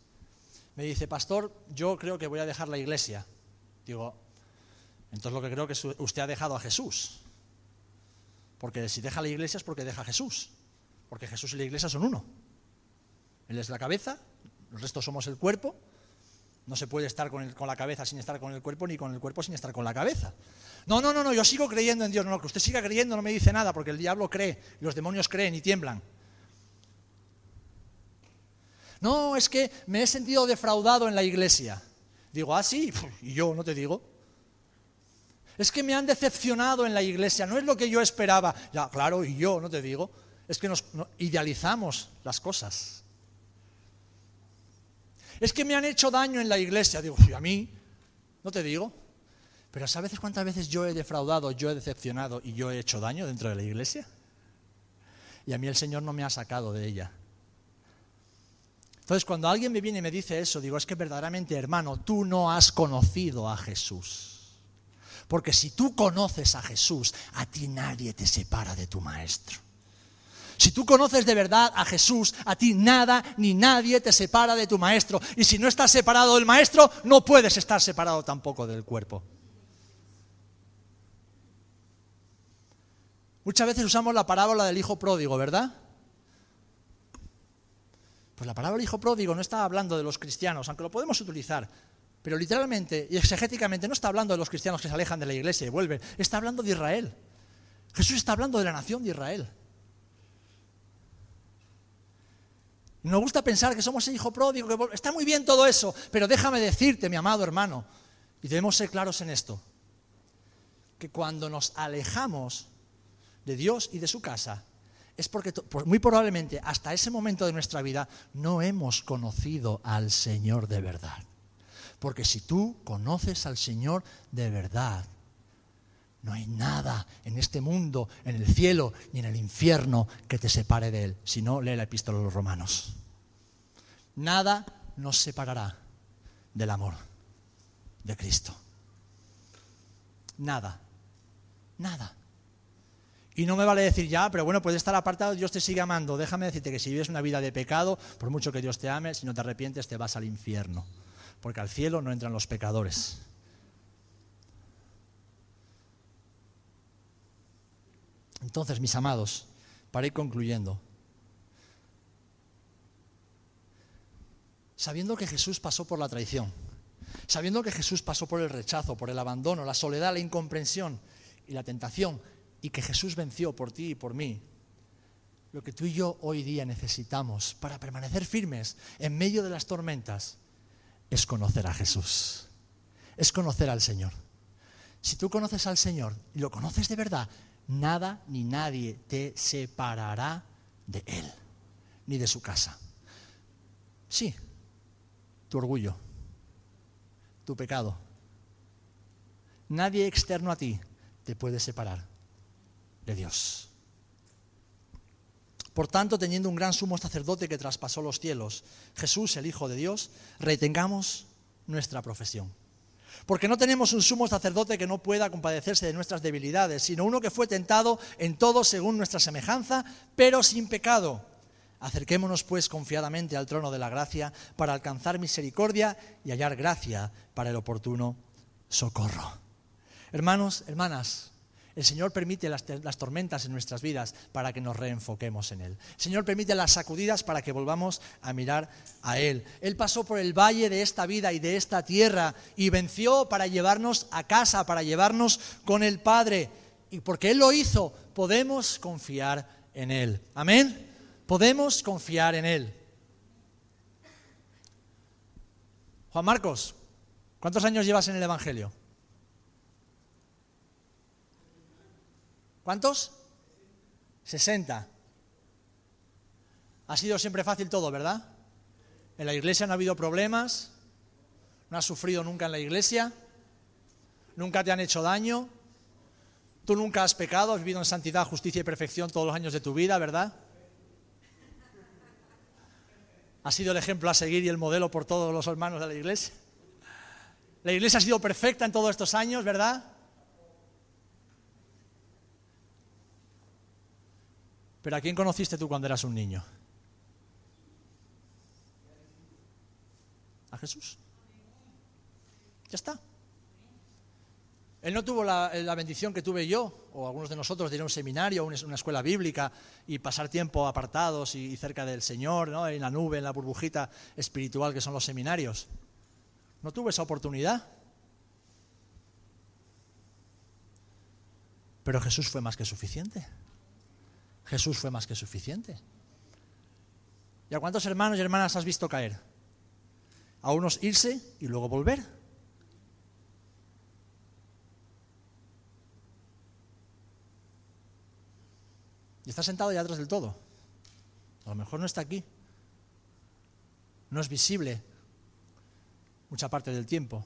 me dice, pastor, yo creo que voy a dejar la iglesia? Digo, entonces lo que creo que usted ha dejado a Jesús. Porque si deja la iglesia es porque deja a Jesús. Porque Jesús y la iglesia son uno. Él es la cabeza, los restos somos el cuerpo. No se puede estar con, con, la cabeza sin estar con el cuerpo, ni con el cuerpo sin estar con la cabeza. No, no, no, no, yo sigo creyendo en Dios. No, que usted siga creyendo no me dice nada, porque el diablo cree, y los demonios creen y tiemblan. No, es que me he sentido defraudado en la iglesia. Digo, ah, sí, y yo no te digo. Es que me han decepcionado en la iglesia, no es lo que yo esperaba. Ya, claro, y yo no te digo. Es que nos idealizamos las cosas. Es que me han hecho daño en la iglesia. Digo, y a mí, no te digo. Pero ¿sabes cuántas veces yo he defraudado, yo he decepcionado y yo he hecho daño dentro de la iglesia? Y a mí el Señor no me ha sacado de ella. Entonces, cuando alguien me viene y me dice eso, digo, es que verdaderamente, hermano, tú no has conocido a Jesús. Porque si tú conoces a Jesús, a ti nadie te separa de tu Maestro. Si tú conoces de verdad a Jesús, a ti nada ni nadie te separa de tu Maestro. Y si no estás separado del Maestro, no puedes estar separado tampoco del cuerpo. Muchas veces usamos la parábola del hijo pródigo, ¿verdad? Pues la palabra hijo pródigo no está hablando de los cristianos, aunque lo podemos utilizar, pero literalmente y exegéticamente no está hablando de los cristianos que se alejan de la iglesia y vuelven, está hablando de Israel. Jesús está hablando de la nación de Israel. Nos gusta pensar que somos el hijo pródigo, que está muy bien todo eso, pero déjame decirte, mi amado hermano, y debemos ser claros en esto, que cuando nos alejamos de Dios y de su casa, es porque muy probablemente hasta ese momento de nuestra vida no hemos conocido al Señor de verdad. Porque si tú conoces al Señor de verdad, no hay nada en este mundo, en el cielo ni en el infierno que te separe de Él. Si no, lee la epístola de los romanos. Nada nos separará del amor de Cristo. Nada. Nada. Y no me vale decir ya, pero bueno, puede estar apartado, Dios te sigue amando. Déjame decirte que si vives una vida de pecado, por mucho que Dios te ame, si no te arrepientes, te vas al infierno. Porque al cielo no entran los pecadores. Entonces, mis amados, para ir concluyendo, sabiendo que Jesús pasó por la traición, sabiendo que Jesús pasó por el rechazo, por el abandono, la soledad, la incomprensión y la tentación, y que Jesús venció por ti y por mí, lo que tú y yo hoy día necesitamos para permanecer firmes en medio de las tormentas es conocer a Jesús, es conocer al Señor. Si tú conoces al Señor y lo conoces de verdad, nada ni nadie te separará de Él, ni de su casa. Sí, tu orgullo, tu pecado. Nadie externo a ti te puede separar de Dios. Por tanto, teniendo un gran sumo sacerdote que traspasó los cielos, Jesús, el Hijo de Dios, retengamos nuestra profesión. Porque no tenemos un sumo sacerdote que no pueda compadecerse de nuestras debilidades, sino uno que fue tentado en todo según nuestra semejanza, pero sin pecado. Acerquémonos pues confiadamente al trono de la gracia para alcanzar misericordia y hallar gracia para el oportuno socorro. Hermanos, hermanas, el Señor permite las, tormentas en nuestras vidas para que nos reenfoquemos en Él. El Señor permite las sacudidas para que volvamos a mirar a Él. Él pasó por el valle de esta vida y de esta tierra y venció para llevarnos a casa, para llevarnos con el Padre. Y porque Él lo hizo, podemos confiar en Él. Amén. Podemos confiar en Él. Juan Marcos, ¿cuántos años llevas en el Evangelio? ¿Cuántos? 60. Ha sido siempre fácil todo, ¿verdad? En la iglesia no ha habido problemas, no has sufrido nunca en la iglesia, nunca te han hecho daño, tú nunca has pecado, has vivido en santidad, justicia y perfección todos los años de tu vida, ¿verdad? Ha sido el ejemplo a seguir y el modelo por todos los hermanos de la iglesia. La iglesia ha sido perfecta en todos estos años, ¿verdad? Pero ¿a quién conociste tú cuando eras un niño? A Jesús. Ya está. Él no tuvo la, bendición que tuve yo, o algunos de nosotros, de ir a un seminario, a una escuela bíblica y pasar tiempo apartados y, cerca del Señor, ¿no? en la nube, en la burbujita espiritual que son los seminarios. No tuve esa oportunidad. Pero Jesús fue más que suficiente. Jesús fue más que suficiente. ¿Y a cuántos hermanos y hermanas has visto caer? A unos irse y luego volver. Y está sentado ya atrás del todo. A lo mejor no está aquí. No es visible mucha parte del tiempo.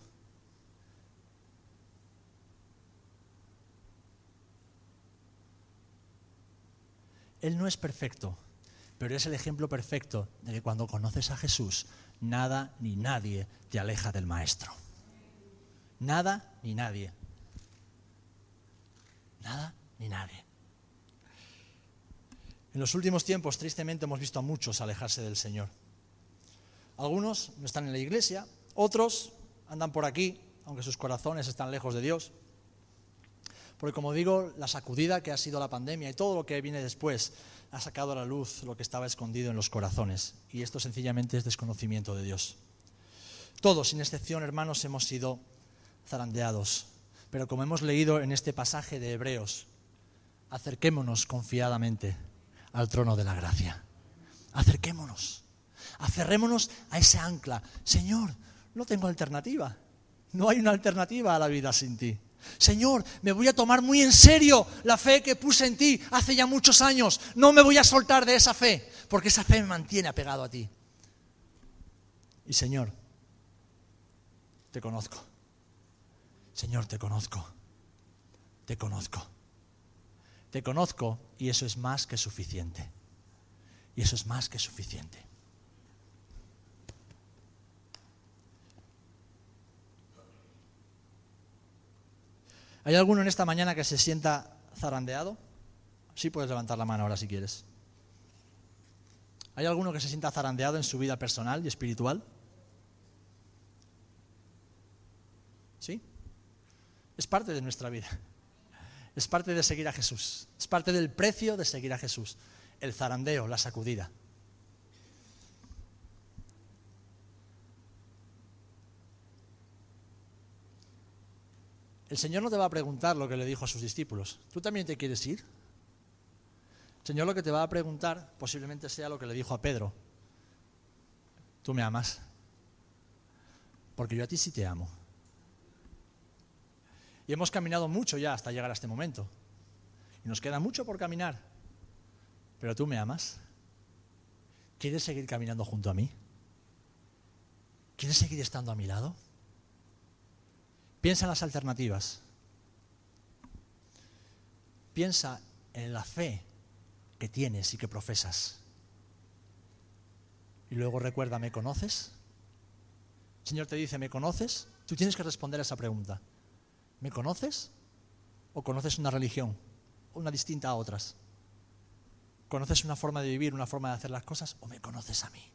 Él no es perfecto, pero es el ejemplo perfecto de que cuando conoces a Jesús, nada ni nadie te aleja del Maestro. Nada ni nadie. Nada ni nadie. En los últimos tiempos, tristemente, hemos visto a muchos alejarse del Señor. Algunos no están en la iglesia, otros andan por aquí, aunque sus corazones están lejos de Dios. Porque como digo, la sacudida que ha sido la pandemia y todo lo que viene después ha sacado a la luz lo que estaba escondido en los corazones. Y esto sencillamente es desconocimiento de Dios. Todos, sin excepción, hermanos, hemos sido zarandeados. Pero como hemos leído en este pasaje de Hebreos, acerquémonos confiadamente al trono de la gracia. Acerquémonos. Aferrémonos a ese ancla. Señor, no tengo alternativa. No hay una alternativa a la vida sin ti. Señor, me voy a tomar muy en serio la fe que puse en ti hace ya muchos años. No me voy a soltar de esa fe, porque esa fe me mantiene apegado a ti. Y Señor, te conozco. Señor, te conozco. Te conozco. Te conozco y eso es más que suficiente. Y eso es más que suficiente. ¿Hay alguno en esta mañana que se sienta zarandeado? Sí puedes levantar la mano ahora si quieres. ¿Hay alguno que se sienta zarandeado en su vida personal y espiritual? ¿Sí? Es parte de nuestra vida. Es parte de seguir a Jesús. Es parte del precio de seguir a Jesús. El zarandeo, la sacudida. El Señor no te va a preguntar lo que le dijo a sus discípulos. ¿Tú también te quieres ir? El Señor lo que te va a preguntar posiblemente sea lo que le dijo a Pedro. ¿Tú me amas? Porque yo a ti sí te amo. Y hemos caminado mucho ya hasta llegar a este momento. Y nos queda mucho por caminar. Pero tú me amas. ¿Quieres seguir caminando junto a mí? ¿Quieres seguir estando a mi lado? Piensa en las alternativas. Piensa en la fe que tienes y que profesas. Y luego recuerda, ¿me conoces? El Señor te dice, ¿me conoces? Tú tienes que responder a esa pregunta. ¿Me conoces? ¿O conoces una religión? Una distinta a otras. ¿Conoces una forma de vivir, una forma de hacer las cosas? ¿O me conoces a mí?